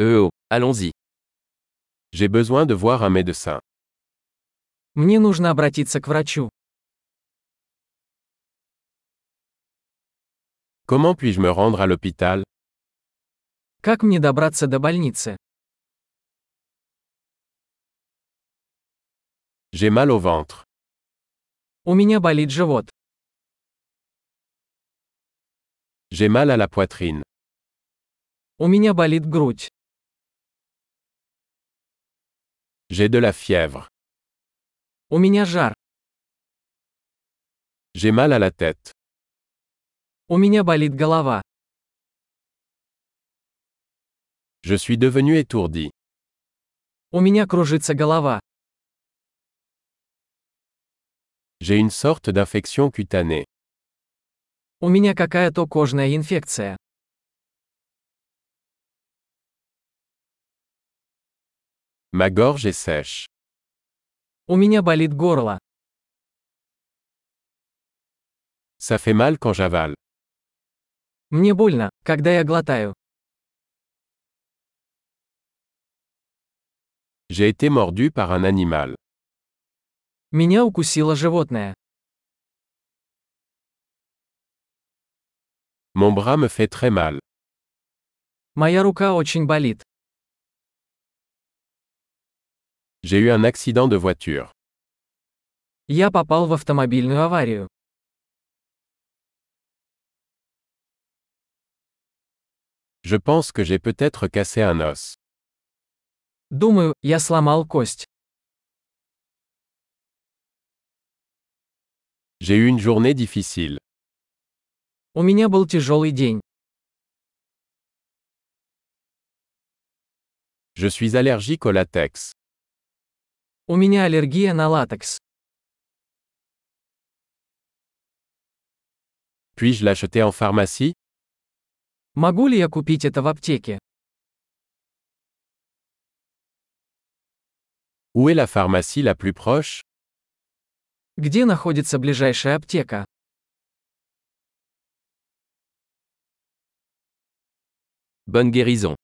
Euh oh, allons-y. J'ai besoin de voir un médecin. Мне нужно обратиться к врачу. Comment puis-je me rendre à l'hôpital Как мне добраться до больницы? J'ai mal au ventre. У меня болит живот. J'ai mal à la poitrine. У меня болит грудь. J'ai de la fièvre. У меня жар. J'ai mal à la tête. У меня болит голова. Je suis devenu étourdi. У меня кружится голова. J'ai une sorte d'infection cutanée. У меня какая-то кожная инфекция. Ma gorge est sèche. У меня болит горло. Ça fait mal quand j'avale. Мне больно, когда я глотаю. J'ai été mordu par un animal. Меня укусило животное. Mon bras me fait très mal. Моя рука очень болит. J'ai eu un accident de voiture. Я попал в автомобильную аварию. Je pense que j'ai peut-être cassé un os. Думаю, я сломал кость. J'ai eu une journée difficile. У меня был тяжелый день. Je suis allergique au latex. У меня аллергия на латекс. Puis-je l'acheter en pharmacie Могу ли я купить это в аптеке? Où est la pharmacie la plus proche Где находится ближайшая аптека? Bonne guérison.